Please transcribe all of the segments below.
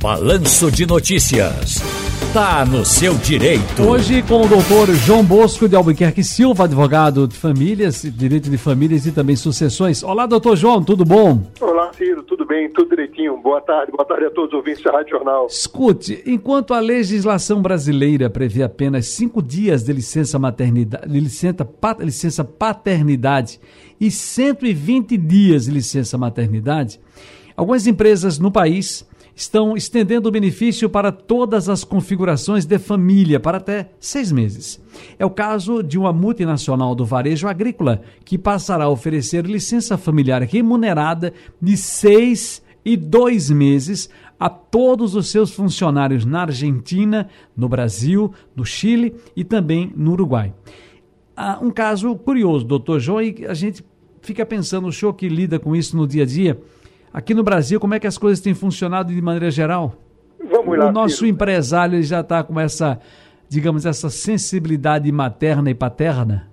Balanço de Notícias. Tá no seu direito. Hoje com o doutor João Bosco de Albuquerque Silva, advogado de famílias, direito de famílias e também sucessões. Olá, doutor João, tudo bom? Olá, Ciro, tudo bem? Tudo direitinho. Boa tarde, boa tarde a todos os ouvintes da Rádio Jornal. Escute, enquanto a legislação brasileira prevê apenas cinco dias de licença maternidade, de licença, pat, licença paternidade e 120 dias de licença maternidade, algumas empresas no país estão estendendo o benefício para todas as configurações de família, para até seis meses. É o caso de uma multinacional do varejo agrícola, que passará a oferecer licença familiar remunerada de seis e dois meses a todos os seus funcionários na Argentina, no Brasil, no Chile e também no Uruguai. Um caso curioso, doutor João, e a gente fica pensando, o senhor que lida com isso no dia a dia, Aqui no Brasil, como é que as coisas têm funcionado de maneira geral? Vamos lá. O nosso empresário já está com essa, digamos, essa sensibilidade materna e paterna?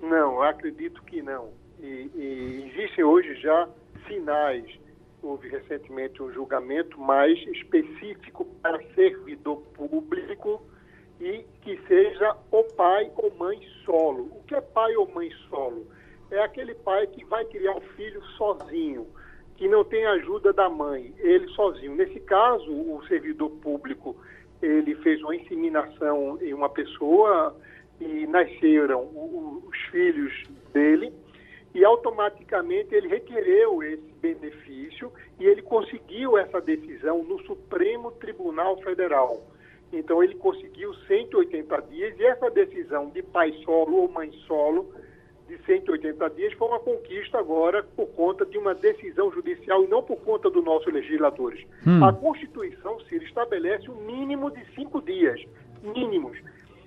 Não, acredito que não. E, e existem hoje já sinais. Houve recentemente um julgamento mais específico para servidor público e que seja o pai ou mãe solo. O que é pai ou mãe solo? É aquele pai que vai criar o filho sozinho que não tem ajuda da mãe, ele sozinho. Nesse caso, o servidor público ele fez uma inseminação em uma pessoa e nasceram os filhos dele e automaticamente ele requereu esse benefício e ele conseguiu essa decisão no Supremo Tribunal Federal. Então ele conseguiu 180 dias e essa decisão de pai solo ou mãe solo de 180 dias foi uma conquista agora por conta de uma decisão judicial e não por conta dos nossos legisladores. Hum. A Constituição, Ciro, estabelece um mínimo de cinco dias, mínimos.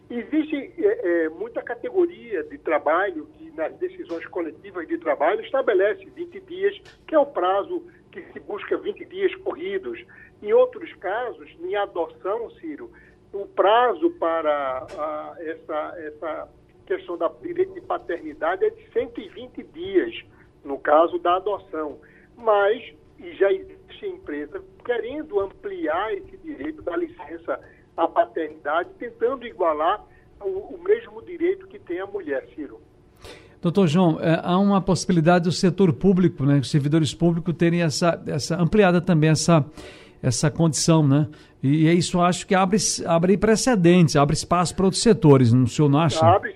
Existe é, é, muita categoria de trabalho que nas decisões coletivas de trabalho estabelece 20 dias, que é o prazo que se busca 20 dias corridos. Em outros casos, em adoção, Ciro, o prazo para a, essa, essa questão da direito de paternidade é de 120 dias, no caso da adoção. Mas e já existe empresa querendo ampliar esse direito da licença à paternidade, tentando igualar o, o mesmo direito que tem a mulher, Ciro. Doutor João, é, há uma possibilidade do setor público, né, os servidores públicos terem essa, essa ampliada também essa, essa condição, né? E, e isso acho que abre, abre precedentes, abre espaço para outros setores, não, o senhor não acha? Abre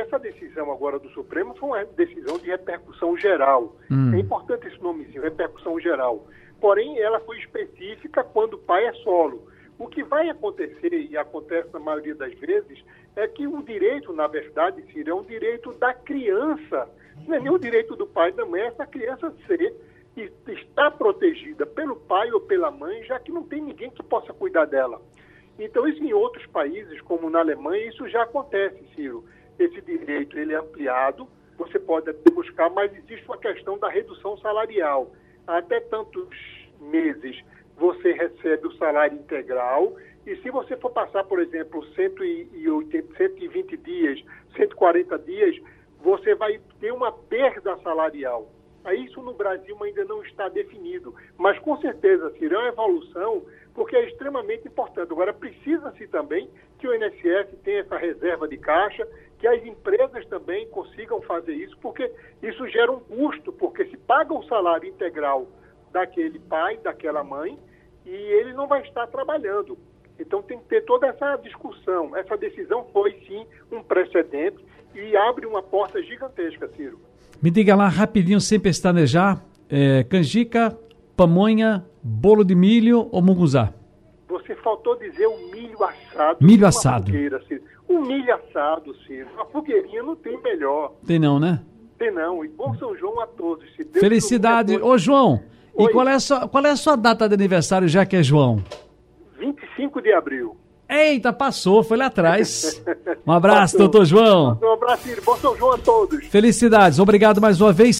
essa decisão agora do Supremo foi uma decisão de repercussão geral. Hum. É importante esse nomezinho, repercussão geral. Porém, ela foi específica quando o pai é solo. O que vai acontecer, e acontece na maioria das vezes, é que o direito, na verdade, Ciro, é um direito da criança. Não é nem o direito do pai e da mãe, é essa criança ser e está protegida pelo pai ou pela mãe, já que não tem ninguém que possa cuidar dela. Então, isso em outros países, como na Alemanha, isso já acontece, Ciro esse direito ele é ampliado, você pode até buscar, mas existe uma questão da redução salarial. Até tantos meses você recebe o salário integral e se você for passar, por exemplo, 180, 120 dias, 140 dias, você vai ter uma perda salarial. Isso no Brasil ainda não está definido, mas com certeza será uma evolução, porque é extremamente importante. Agora, precisa-se também que o INSS tenha essa reserva de caixa, que as empresas também consigam fazer isso, porque isso gera um custo, porque se paga o salário integral daquele pai, daquela mãe, e ele não vai estar trabalhando. Então tem que ter toda essa discussão. Essa decisão foi sim um precedente e abre uma porta gigantesca, Ciro. Me diga lá rapidinho, sem pestanejar, é, canjica, pamonha, bolo de milho ou munguzá? Você faltou dizer o milho assado. Milho assado. Um milho assado, Ciro. Uma fogueirinha não tem melhor. Tem não, né? Tem não. E bom São João a todos. Felicidade. Ô, João, Oi. e qual é, a sua, qual é a sua data de aniversário, já que é João? 25 de abril. Eita, passou, foi lá atrás. Um abraço, passou. doutor João. Um abraço, Ciro. Bom São João a todos. Felicidades. Obrigado mais uma vez.